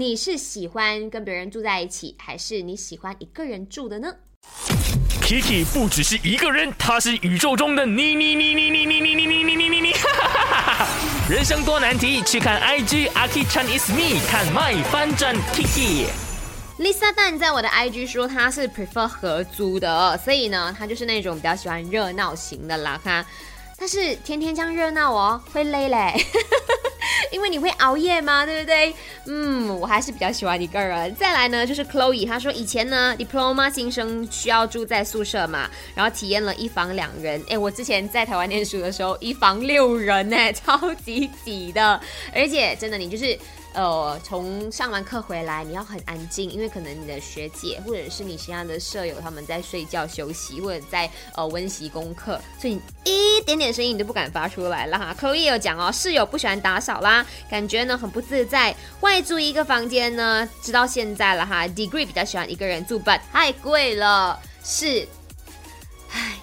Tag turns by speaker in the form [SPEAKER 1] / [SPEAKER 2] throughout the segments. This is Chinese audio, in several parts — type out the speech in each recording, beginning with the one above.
[SPEAKER 1] 你是喜欢跟别人住在一起，还是你喜欢一个人住的呢
[SPEAKER 2] ？Kiki 不只是一个人，他是宇宙中的你你你你你你你你你你你你你，人生多难题，去看 IG Aki Chan is me，看 My 翻转 Kiki。
[SPEAKER 1] Lisa Dan 在我的 IG 说他是 prefer 合租的，所以呢，他就是那种比较喜欢热闹型的啦哈。但是天天这样热闹哦，会累嘞，因为你会熬夜吗？对不对？嗯，我还是比较喜欢一个人。再来呢，就是 Chloe，她说以前呢，diploma 新生需要住在宿舍嘛，然后体验了一房两人。哎，我之前在台湾念书的时候，一房六人呢，超级挤的，而且真的你就是。呃，从上完课回来，你要很安静，因为可能你的学姐或者是你其他的舍友他们在睡觉休息，或者在呃温习功课，所以一点点声音你都不敢发出来了哈。Chloe 有讲哦，室友不喜欢打扫啦，感觉呢很不自在。外租一个房间呢，直到现在了哈。Degree 比较喜欢一个人住，but 太贵了，是，唉，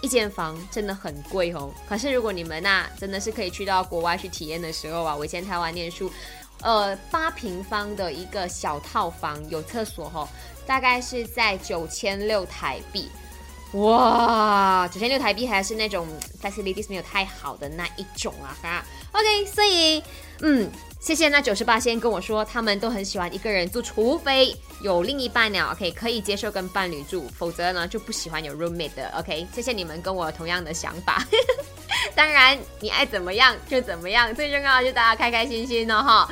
[SPEAKER 1] 一间房真的很贵哦。可是如果你们呐，真的是可以去到国外去体验的时候啊，我以前台湾念书。呃，八平方的一个小套房，有厕所哈，大概是在九千六台币。哇，九千六台币还是那种 facilities 没有太好的那一种啊哈。OK，所以嗯，谢谢那九十八先跟我说，他们都很喜欢一个人住，除非有另一半呢，OK 可以接受跟伴侣住，否则呢就不喜欢有 roommate 的。OK，谢谢你们跟我同样的想法。当然，你爱怎么样就怎么样，最重要的就大家开开心心的哈。